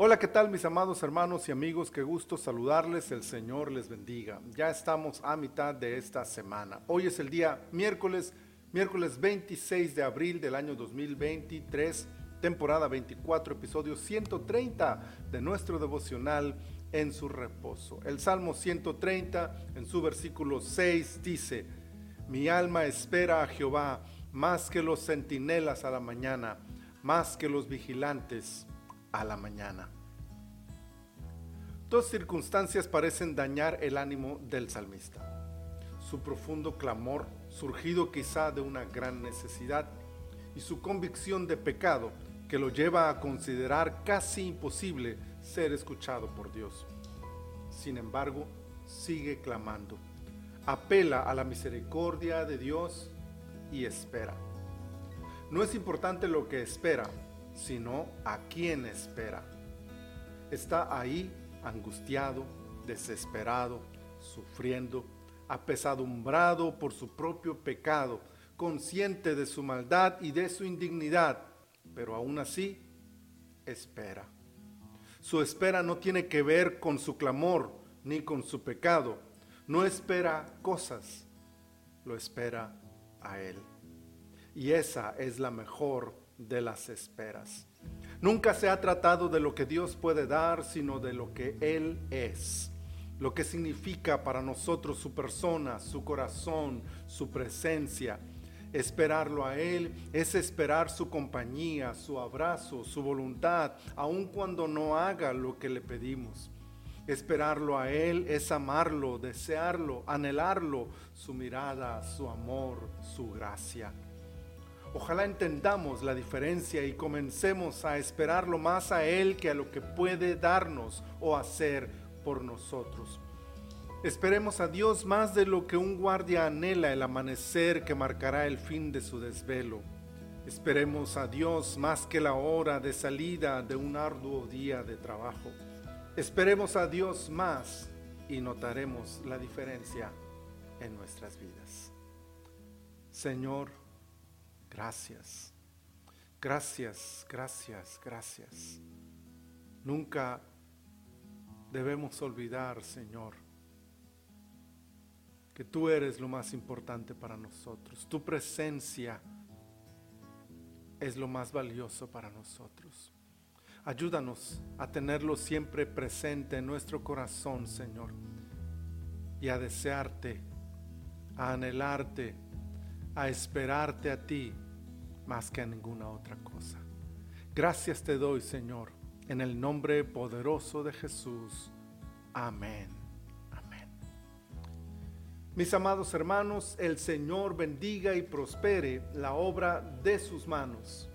Hola, ¿qué tal mis amados hermanos y amigos? Qué gusto saludarles, el Señor les bendiga. Ya estamos a mitad de esta semana. Hoy es el día miércoles, miércoles 26 de abril del año 2023, temporada 24, episodio 130 de nuestro devocional en su reposo. El Salmo 130 en su versículo 6 dice, mi alma espera a Jehová más que los centinelas a la mañana, más que los vigilantes a la mañana. Dos circunstancias parecen dañar el ánimo del salmista. Su profundo clamor, surgido quizá de una gran necesidad, y su convicción de pecado, que lo lleva a considerar casi imposible ser escuchado por Dios. Sin embargo, sigue clamando, apela a la misericordia de Dios y espera. No es importante lo que espera, sino a quién espera. Está ahí angustiado, desesperado, sufriendo, apesadumbrado por su propio pecado, consciente de su maldad y de su indignidad, pero aún así espera. Su espera no tiene que ver con su clamor ni con su pecado. No espera cosas, lo espera a Él. Y esa es la mejor de las esperas. Nunca se ha tratado de lo que Dios puede dar, sino de lo que Él es. Lo que significa para nosotros su persona, su corazón, su presencia. Esperarlo a Él es esperar su compañía, su abrazo, su voluntad, aun cuando no haga lo que le pedimos. Esperarlo a Él es amarlo, desearlo, anhelarlo, su mirada, su amor, su gracia. Ojalá entendamos la diferencia y comencemos a esperarlo más a Él que a lo que puede darnos o hacer por nosotros. Esperemos a Dios más de lo que un guardia anhela el amanecer que marcará el fin de su desvelo. Esperemos a Dios más que la hora de salida de un arduo día de trabajo. Esperemos a Dios más y notaremos la diferencia en nuestras vidas. Señor, gracias. Gracias, gracias, gracias. Nunca debemos olvidar, Señor, que tú eres lo más importante para nosotros. Tu presencia es lo más valioso para nosotros. Ayúdanos a tenerlo siempre presente en nuestro corazón, Señor, y a desearte, a anhelarte, a esperarte a ti más que a ninguna otra cosa. Gracias te doy, Señor, en el nombre poderoso de Jesús. Amén. Mis amados hermanos, el Señor bendiga y prospere la obra de sus manos